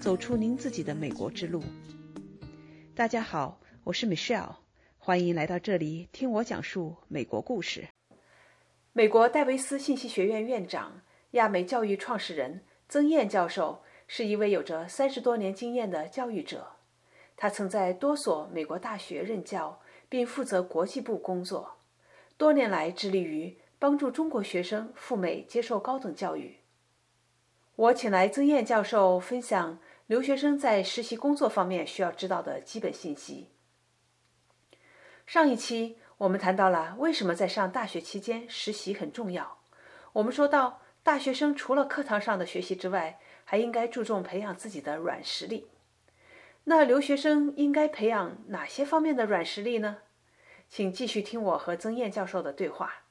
走出您自己的美国之路。大家好，我是 Michelle，欢迎来到这里听我讲述美国故事。美国戴维斯信息学院院长、亚美教育创始人曾燕教授是一位有着三十多年经验的教育者，他曾在多所美国大学任教，并负责国际部工作，多年来致力于帮助中国学生赴美接受高等教育。我请来曾燕教授分享留学生在实习工作方面需要知道的基本信息。上一期我们谈到了为什么在上大学期间实习很重要。我们说到，大学生除了课堂上的学习之外，还应该注重培养自己的软实力。那留学生应该培养哪些方面的软实力呢？请继续听我和曾燕教授的对话。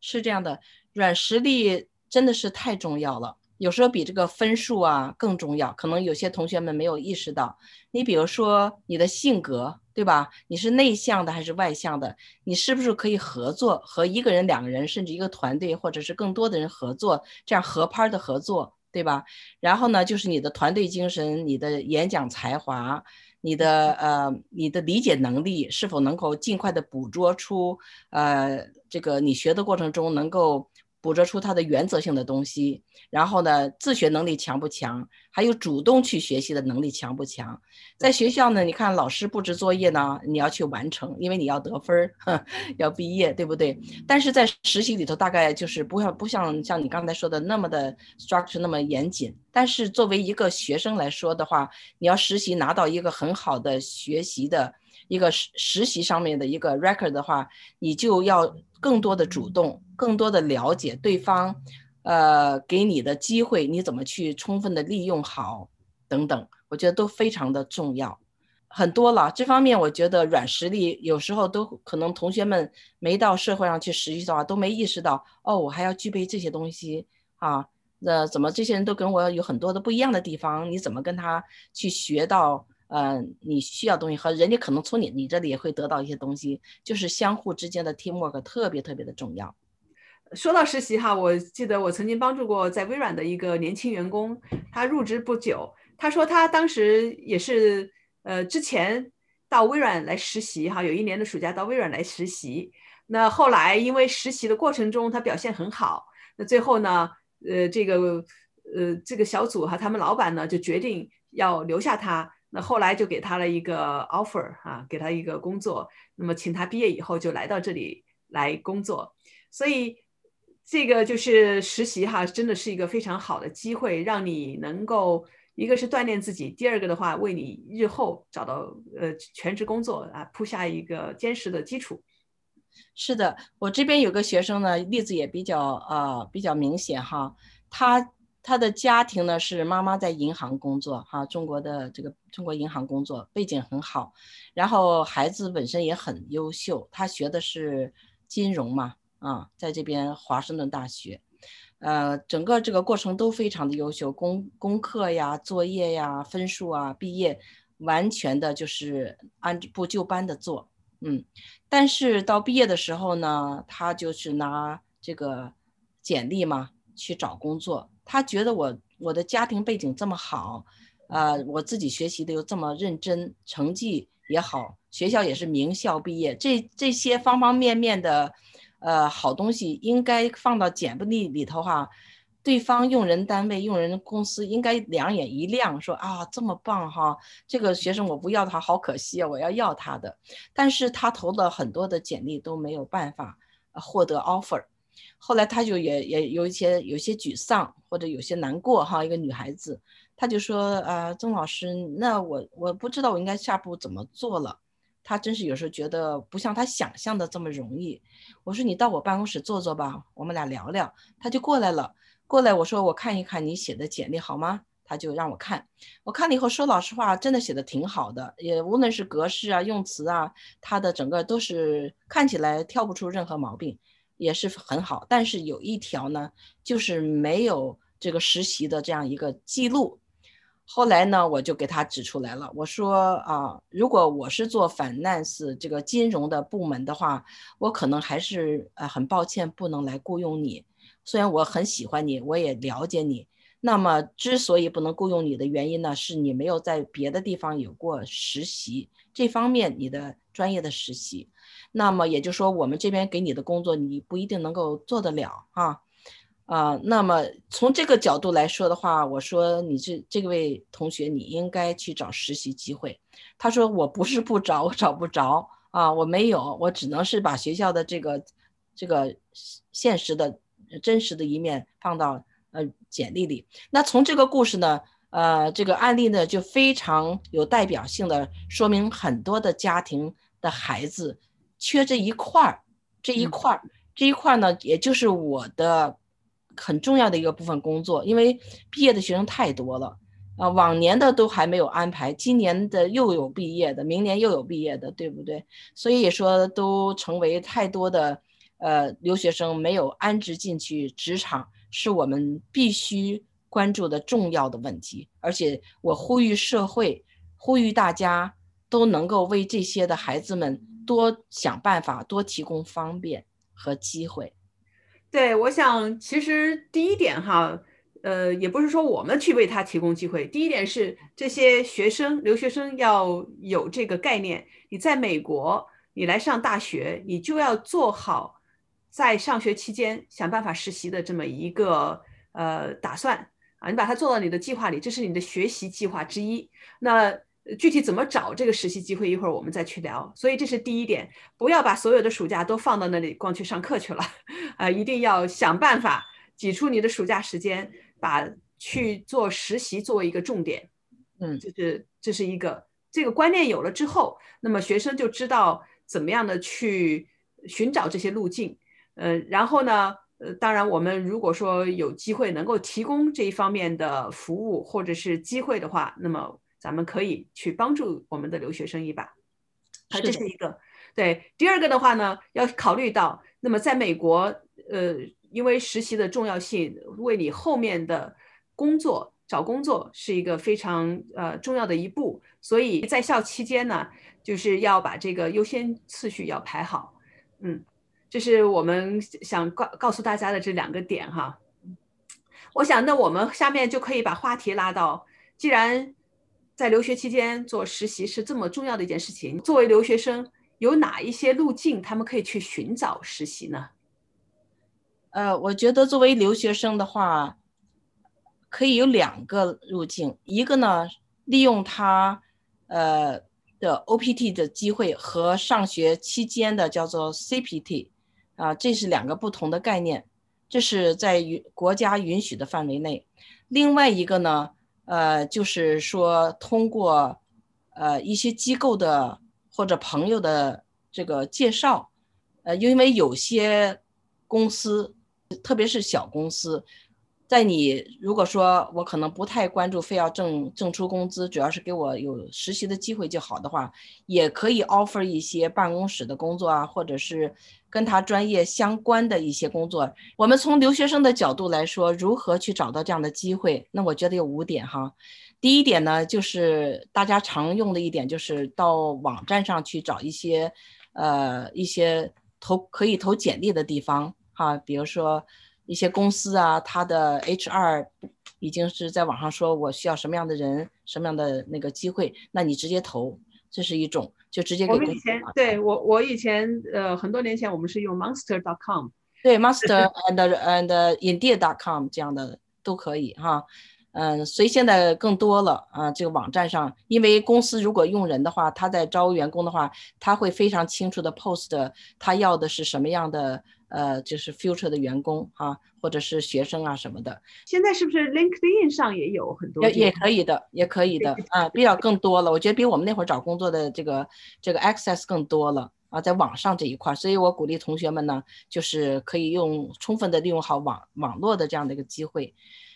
是这样的，软实力。真的是太重要了，有时候比这个分数啊更重要。可能有些同学们没有意识到，你比如说你的性格，对吧？你是内向的还是外向的？你是不是可以合作，和一个人、两个人，甚至一个团队，或者是更多的人合作，这样合拍的合作，对吧？然后呢，就是你的团队精神、你的演讲才华、你的呃、你的理解能力，是否能够尽快的捕捉出呃这个你学的过程中能够。捕捉出他的原则性的东西，然后呢，自学能力强不强？还有主动去学习的能力强不强？在学校呢，你看老师布置作业呢，你要去完成，因为你要得分儿，要毕业，对不对？但是在实习里头，大概就是不像不像像你刚才说的那么的 structure 那么严谨。但是作为一个学生来说的话，你要实习拿到一个很好的学习的。一个实实习上面的一个 record 的话，你就要更多的主动，更多的了解对方，呃，给你的机会，你怎么去充分的利用好，等等，我觉得都非常的重要，很多了。这方面我觉得软实力有时候都可能同学们没到社会上去实习的话，都没意识到，哦，我还要具备这些东西啊，那怎么这些人都跟我有很多的不一样的地方？你怎么跟他去学到？嗯，你需要东西和人家可能从你你这里也会得到一些东西，就是相互之间的 teamwork 特别特别的重要。说到实习哈，我记得我曾经帮助过在微软的一个年轻员工，他入职不久，他说他当时也是呃之前到微软来实习哈，有一年的暑假到微软来实习，那后来因为实习的过程中他表现很好，那最后呢，呃这个呃这个小组哈，他们老板呢就决定要留下他。那后来就给他了一个 offer 啊，给他一个工作，那么请他毕业以后就来到这里来工作，所以这个就是实习哈，真的是一个非常好的机会，让你能够一个是锻炼自己，第二个的话为你日后找到呃全职工作啊铺下一个坚实的基础。是的，我这边有个学生呢，例子也比较呃比较明显哈，他。他的家庭呢是妈妈在银行工作，哈，中国的这个中国银行工作背景很好，然后孩子本身也很优秀，他学的是金融嘛，啊，在这边华盛顿大学，呃，整个这个过程都非常的优秀，功功课呀、作业呀、分数啊，毕业完全的就是按部就班的做，嗯，但是到毕业的时候呢，他就是拿这个简历嘛去找工作。他觉得我我的家庭背景这么好，呃，我自己学习的又这么认真，成绩也好，学校也是名校毕业，这这些方方面面的，呃，好东西应该放到简历里头哈，对方用人单位、用人公司应该两眼一亮，说啊这么棒哈，这个学生我不要他，好可惜啊，我要要他的，但是他投了很多的简历都没有办法获得 offer。后来他就也也有一些有些沮丧或者有些难过哈，一个女孩子，她就说呃，曾老师，那我我不知道我应该下一步怎么做了。她真是有时候觉得不像她想象的这么容易。我说你到我办公室坐坐吧，我们俩聊聊。他就过来了，过来我说我看一看你写的简历好吗？他就让我看，我看了以后说老实话，真的写的挺好的，也无论是格式啊、用词啊，他的整个都是看起来挑不出任何毛病。也是很好，但是有一条呢，就是没有这个实习的这样一个记录。后来呢，我就给他指出来了，我说啊，如果我是做 finance 这个金融的部门的话，我可能还是呃很抱歉不能来雇佣你。虽然我很喜欢你，我也了解你，那么之所以不能雇佣你的原因呢，是你没有在别的地方有过实习这方面你的专业的实习。那么也就是说，我们这边给你的工作你不一定能够做得了啊。啊，那么从这个角度来说的话，我说你这这位同学，你应该去找实习机会。他说我不是不找，我找不着啊，我没有，我只能是把学校的这个这个现实的真实的一面放到呃简历里。那从这个故事呢，呃，这个案例呢，就非常有代表性的说明很多的家庭的孩子缺这一块儿，这一块儿，这一块儿呢，也就是我的。很重要的一个部分工作，因为毕业的学生太多了，啊，往年的都还没有安排，今年的又有毕业的，明年又有毕业的，对不对？所以说都成为太多的呃留学生没有安置进去职场，是我们必须关注的重要的问题。而且我呼吁社会，呼吁大家都能够为这些的孩子们多想办法，多提供方便和机会。对，我想其实第一点哈，呃，也不是说我们去为他提供机会。第一点是这些学生、留学生要有这个概念：你在美国，你来上大学，你就要做好在上学期间想办法实习的这么一个呃打算啊，你把它做到你的计划里，这是你的学习计划之一。那。具体怎么找这个实习机会，一会儿我们再去聊。所以这是第一点，不要把所有的暑假都放到那里光去上课去了，啊，一定要想办法挤出你的暑假时间，把去做实习作为一个重点。嗯，就是这是一个这个观念有了之后，那么学生就知道怎么样的去寻找这些路径。嗯，然后呢，呃，当然我们如果说有机会能够提供这一方面的服务或者是机会的话，那么。咱们可以去帮助我们的留学生一把，啊，这是一个。对，第二个的话呢，要考虑到，那么在美国，呃，因为实习的重要性，为你后面的工作找工作是一个非常呃重要的一步，所以在校期间呢，就是要把这个优先次序要排好。嗯，这是我们想告告诉大家的这两个点哈。我想，那我们下面就可以把话题拉到，既然。在留学期间做实习是这么重要的一件事情。作为留学生，有哪一些路径他们可以去寻找实习呢？呃，我觉得作为留学生的话，可以有两个路径。一个呢，利用他呃的 OPT 的机会和上学期间的叫做 CPT，啊，这是两个不同的概念，这是在允国家允许的范围内。另外一个呢？呃，就是说通过呃一些机构的或者朋友的这个介绍，呃，因为有些公司，特别是小公司。在你如果说我可能不太关注，非要挣挣出工资，主要是给我有实习的机会就好的话，也可以 offer 一些办公室的工作啊，或者是跟他专业相关的一些工作。我们从留学生的角度来说，如何去找到这样的机会？那我觉得有五点哈。第一点呢，就是大家常用的一点，就是到网站上去找一些呃一些投可以投简历的地方哈，比如说。一些公司啊，他的 HR 已经是在网上说，我需要什么样的人，什么样的那个机会，那你直接投，这是一种，就直接给。我们以前对我，我以前呃很多年前我们是用 Monster.com，对 Monster and and Indeed.com 这样的都可以哈，嗯，所以现在更多了啊，这个网站上，因为公司如果用人的话，他在招员工的话，他会非常清楚的 post 他要的是什么样的。呃，就是 future 的员工啊，或者是学生啊什么的。现在是不是 LinkedIn 上也有很多？也也可以的，也可以的啊，比较更多了。我觉得比我们那会儿找工作的这个这个 access 更多了啊，在网上这一块。所以我鼓励同学们呢，就是可以用充分的利用好网网络的这样的一个机会。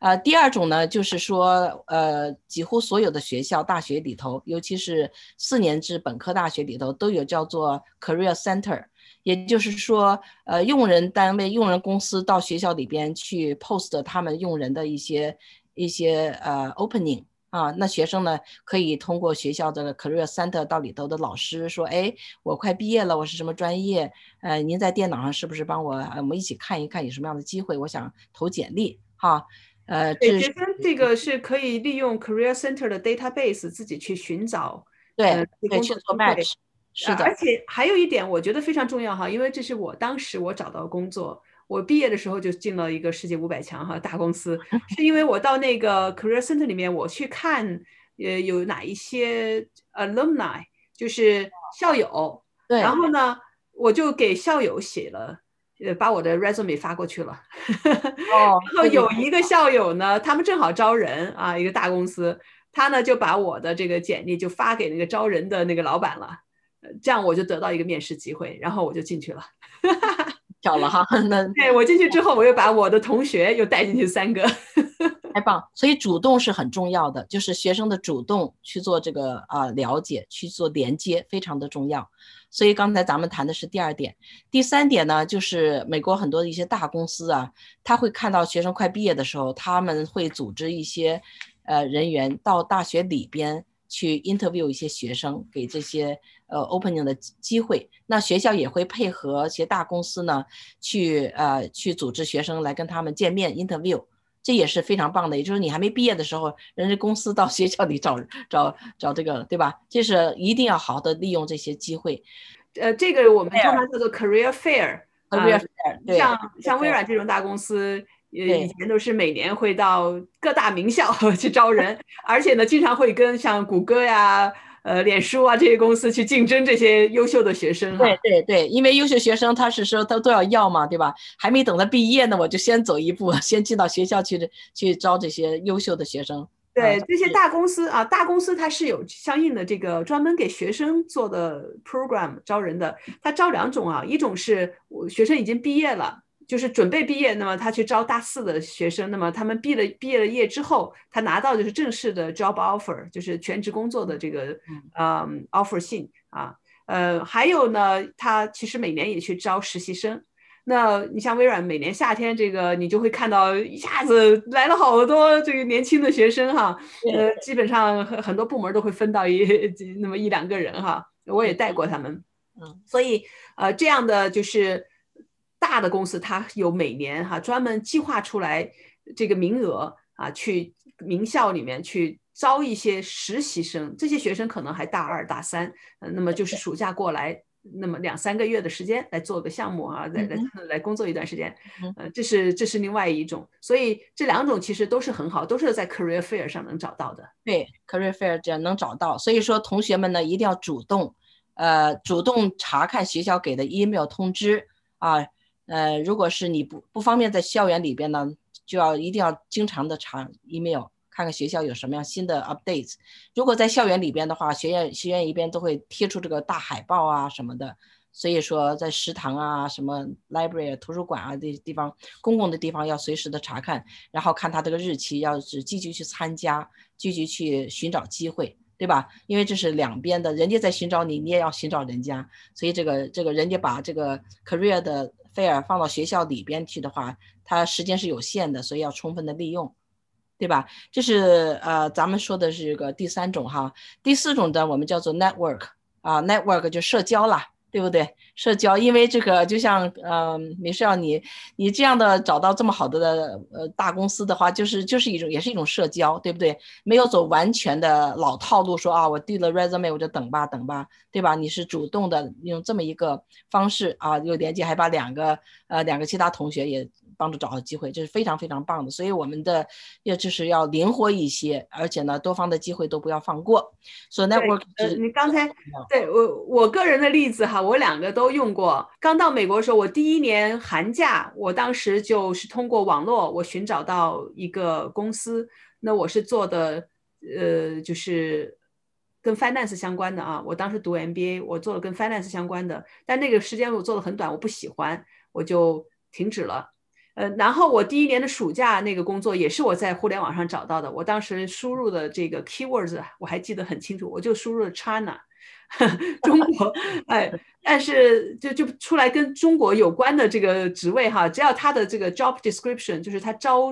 呃，第二种呢，就是说，呃，几乎所有的学校大学里头，尤其是四年制本科大学里头，都有叫做 career center。也就是说，呃，用人单位、用人公司到学校里边去 post 他们用人的一些一些呃 opening 啊，那学生呢可以通过学校的 career center 到里头的老师说，哎，我快毕业了，我是什么专业？呃，您在电脑上是不是帮我？我们一起看一看有什么样的机会？我想投简历哈。呃，对，学生这个是可以利用 Career Center 的 database 自己去寻找对对去做 match，是的。而且还有一点，我觉得非常重要哈，因为这是我当时我找到工作，我毕业的时候就进了一个世界五百强哈大公司，是因为我到那个 Career Center 里面我去看，呃，有哪一些 alumni，就是校友，对，然后呢，我就给校友写了。呃，把我的 resume 发过去了，哦，然后有一个校友呢，他们正好招人啊，一个大公司，他呢就把我的这个简历就发给那个招人的那个老板了，这样我就得到一个面试机会，然后我就进去了，巧了哈，那对我进去之后，我又把我的同学又带进去三个，太棒，所以主动是很重要的，就是学生的主动去做这个啊了解，去做连接，非常的重要。所以刚才咱们谈的是第二点，第三点呢，就是美国很多的一些大公司啊，他会看到学生快毕业的时候，他们会组织一些呃人员到大学里边去 interview 一些学生，给这些呃 opening 的机会。那学校也会配合一些大公司呢，去呃去组织学生来跟他们见面 interview。这也是非常棒的，也就是你还没毕业的时候，人家公司到学校里找找找这个，对吧？这是一定要好好的利用这些机会。呃，这个我们通常叫做 career fair，career fair。像像微软这种大公司，呃，以前都是每年会到各大名校 去招人，而且呢，经常会跟像谷歌呀。呃，脸书啊，这些公司去竞争这些优秀的学生。对对对，因为优秀学生他是说他都要要嘛，对吧？还没等他毕业呢，我就先走一步，先进到学校去去招这些优秀的学生。对这些大公司啊，大公司它是有相应的这个专门给学生做的 program 招人的，它招两种啊，一种是我学生已经毕业了。就是准备毕业，那么他去招大四的学生，那么他们毕了毕业了业之后，他拿到就是正式的 job offer，就是全职工作的这个嗯 offer 信啊，呃，还有呢，他其实每年也去招实习生。那你像微软，每年夏天这个你就会看到一下子来了好多这个年轻的学生哈，呃，基本上很很多部门都会分到一那么一两个人哈，我也带过他们，嗯，所以呃这样的就是。大的公司它有每年哈专门计划出来这个名额啊，去名校里面去招一些实习生，这些学生可能还大二大三，呃，那么就是暑假过来，那么两三个月的时间来做个项目啊，来来来工作一段时间，呃，这是这是另外一种，所以这两种其实都是很好，都是在 career fair 上能找到的。对，career fair 这样能找到，所以说同学们呢一定要主动，呃，主动查看学校给的 email 通知啊。呃，如果是你不不方便在校园里边呢，就要一定要经常的查 email，看看学校有什么样新的 updates。如果在校园里边的话，学院学院一边都会贴出这个大海报啊什么的。所以说，在食堂啊、什么 library 图书馆啊这些地方，公共的地方要随时的查看，然后看他这个日期，要是积极去参加，积极去寻找机会，对吧？因为这是两边的，人家在寻找你，你也要寻找人家。所以这个这个人家把这个 career 的。费尔放到学校里边去的话，它时间是有限的，所以要充分的利用，对吧？这是呃，咱们说的是一个第三种哈，第四种的我们叫做 network 啊，network 就社交啦。对不对？社交，因为这个就像，嗯，没事啊，你你这样的找到这么好的呃大公司的话，就是就是一种也是一种社交，对不对？没有走完全的老套路，说啊，我递了 resume 我就等吧等吧，对吧？你是主动的用这么一个方式啊，又连接，还把两个呃两个其他同学也。帮助找到机会，这是非常非常棒的。所以我们的要就是要灵活一些，而且呢，多方的机会都不要放过。所以 network，你刚才对我我个人的例子哈，我两个都用过。刚到美国的时候，我第一年寒假，我当时就是通过网络，我寻找到一个公司，那我是做的呃，就是跟 finance 相关的啊。我当时读 MBA，我做了跟 finance 相关的，但那个时间我做的很短，我不喜欢，我就停止了。呃，然后我第一年的暑假那个工作也是我在互联网上找到的。我当时输入的这个 keywords 我还记得很清楚，我就输入了 China，中 国，哎，但是就就出来跟中国有关的这个职位哈，只要他的这个 job description 就是他招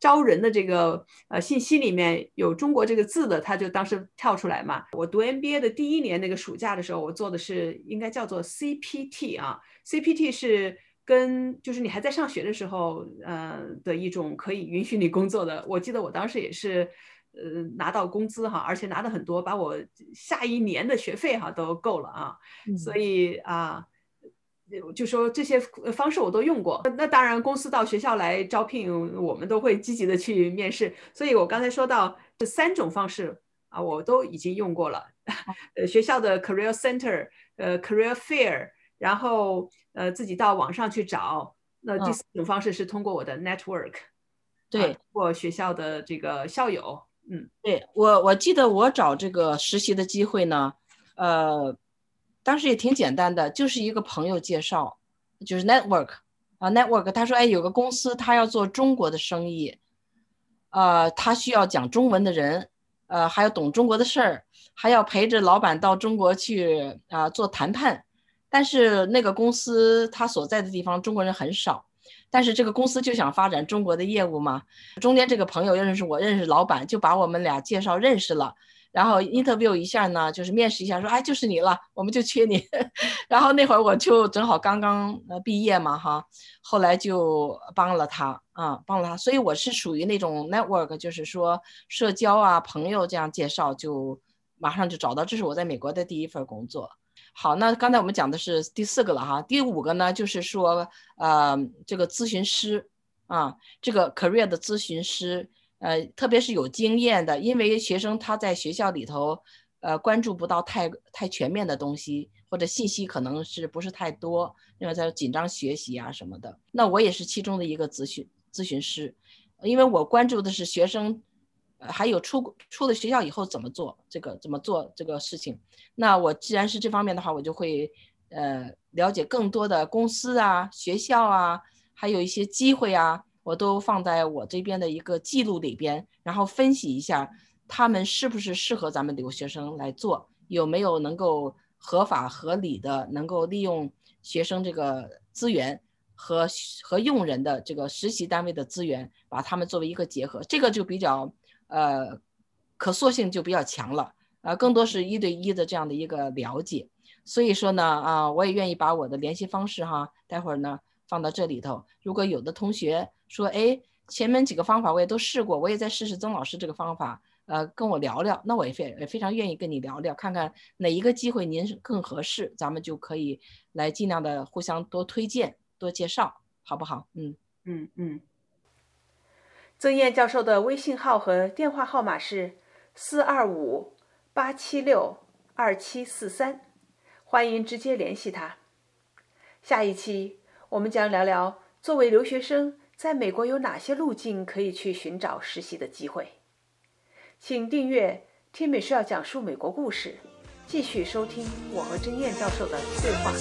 招人的这个呃信息里面有中国这个字的，他就当时跳出来嘛。我读 MBA 的第一年那个暑假的时候，我做的是应该叫做 CPT 啊，CPT 是。跟就是你还在上学的时候，呃的一种可以允许你工作的。我记得我当时也是，呃拿到工资哈，而且拿的很多，把我下一年的学费哈都够了啊。所以啊，就说这些方式我都用过。那当然，公司到学校来招聘，我们都会积极的去面试。所以我刚才说到这三种方式啊，我都已经用过了。呃，学校的 career center，呃，career fair，然后呃，自己到网上去找。那第四种方式是通过我的 network，对，通过学校的这个校友。嗯，对我我记得我找这个实习的机会呢，呃，当时也挺简单的，就是一个朋友介绍，就是 network 啊，network。他说，哎，有个公司他要做中国的生意，呃，他需要讲中文的人。呃，还要懂中国的事儿，还要陪着老板到中国去啊做谈判。但是那个公司他所在的地方中国人很少，但是这个公司就想发展中国的业务嘛。中间这个朋友认识我，认识老板，就把我们俩介绍认识了。然后 interview 一下呢，就是面试一下，说哎就是你了，我们就缺你。然后那会儿我就正好刚刚呃毕业嘛哈，后来就帮了他啊，帮了他。所以我是属于那种 network，就是说社交啊，朋友这样介绍就马上就找到。这是我在美国的第一份工作。好，那刚才我们讲的是第四个了哈，第五个呢就是说呃这个咨询师啊，这个 career 的咨询师。呃，特别是有经验的，因为学生他在学校里头，呃，关注不到太太全面的东西，或者信息可能是不是太多，因为在紧张学习啊什么的。那我也是其中的一个咨询咨询师，因为我关注的是学生，还有出出了学校以后怎么做这个怎么做这个事情。那我既然是这方面的话，我就会呃了解更多的公司啊、学校啊，还有一些机会啊。我都放在我这边的一个记录里边，然后分析一下他们是不是适合咱们留学生来做，有没有能够合法合理的能够利用学生这个资源和和用人的这个实习单位的资源，把他们作为一个结合，这个就比较呃可塑性就比较强了，呃，更多是一对一的这样的一个了解。所以说呢，啊，我也愿意把我的联系方式哈，待会儿呢放到这里头，如果有的同学。说哎，前面几个方法我也都试过，我也在试试曾老师这个方法，呃，跟我聊聊，那我也非也非常愿意跟你聊聊，看看哪一个机会您更合适，咱们就可以来尽量的互相多推荐、多介绍，好不好？嗯嗯嗯。曾燕教授的微信号和电话号码是四二五八七六二七四三，欢迎直接联系他。下一期我们将聊聊。作为留学生，在美国有哪些路径可以去寻找实习的机会？请订阅“听美需要讲述美国故事”，继续收听我和曾燕教授的对话。